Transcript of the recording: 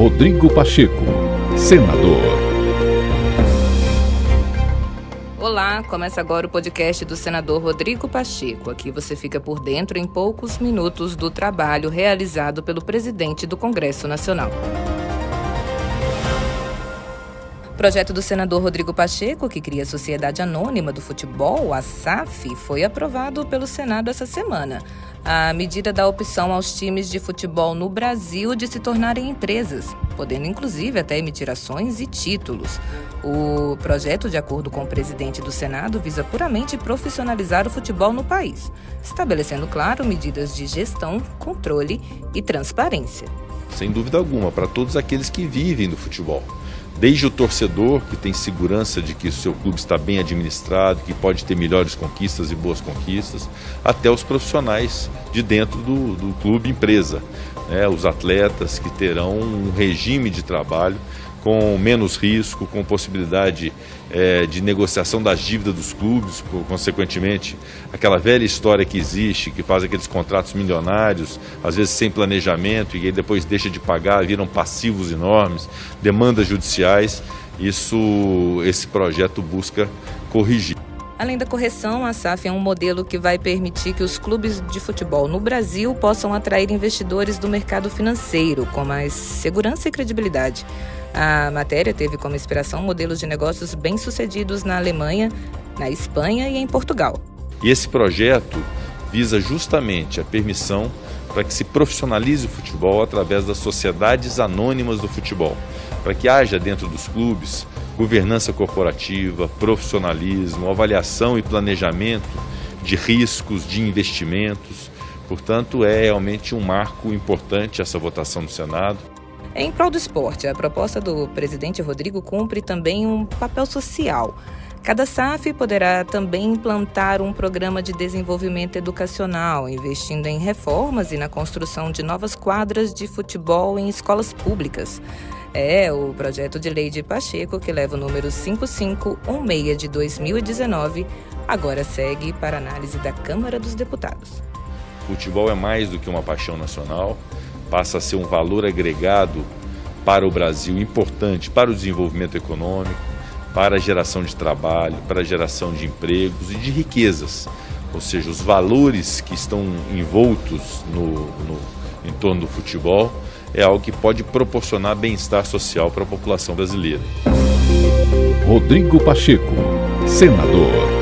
Rodrigo Pacheco, senador. Olá, começa agora o podcast do senador Rodrigo Pacheco. Aqui você fica por dentro em poucos minutos do trabalho realizado pelo presidente do Congresso Nacional. Projeto do senador Rodrigo Pacheco, que cria a Sociedade Anônima do Futebol, a SAF, foi aprovado pelo Senado essa semana. A medida dá opção aos times de futebol no Brasil de se tornarem empresas, podendo inclusive até emitir ações e títulos. O projeto, de acordo com o presidente do Senado, visa puramente profissionalizar o futebol no país, estabelecendo, claro, medidas de gestão, controle e transparência. Sem dúvida alguma, para todos aqueles que vivem do futebol desde o torcedor, que tem segurança de que o seu clube está bem administrado, que pode ter melhores conquistas e boas conquistas, até os profissionais de dentro do, do clube empresa, né? os atletas que terão um regime de trabalho com menos risco, com possibilidade é, de negociação das dívidas dos clubes, consequentemente, aquela velha história que existe, que faz aqueles contratos milionários, às vezes sem planejamento, e aí depois deixa de pagar, viram passivos enormes, demandas judiciais. Isso, esse projeto busca corrigir. Além da correção, a SAF é um modelo que vai permitir que os clubes de futebol no Brasil possam atrair investidores do mercado financeiro com mais segurança e credibilidade. A matéria teve como inspiração modelos de negócios bem-sucedidos na Alemanha, na Espanha e em Portugal. E esse projeto visa justamente a permissão para que se profissionalize o futebol através das sociedades anônimas do futebol, para que haja dentro dos clubes governança corporativa, profissionalismo, avaliação e planejamento de riscos, de investimentos. Portanto, é realmente um marco importante essa votação no Senado. Em prol do esporte, a proposta do presidente Rodrigo cumpre também um papel social. Cada SAF poderá também implantar um programa de desenvolvimento educacional, investindo em reformas e na construção de novas quadras de futebol em escolas públicas. É o projeto de lei de Pacheco, que leva o número 5516 de 2019, agora segue para análise da Câmara dos Deputados. Futebol é mais do que uma paixão nacional passa a ser um valor agregado para o Brasil importante para o desenvolvimento econômico, para a geração de trabalho, para a geração de empregos e de riquezas. Ou seja, os valores que estão envoltos no, no em torno do futebol é algo que pode proporcionar bem-estar social para a população brasileira. Rodrigo Pacheco, senador.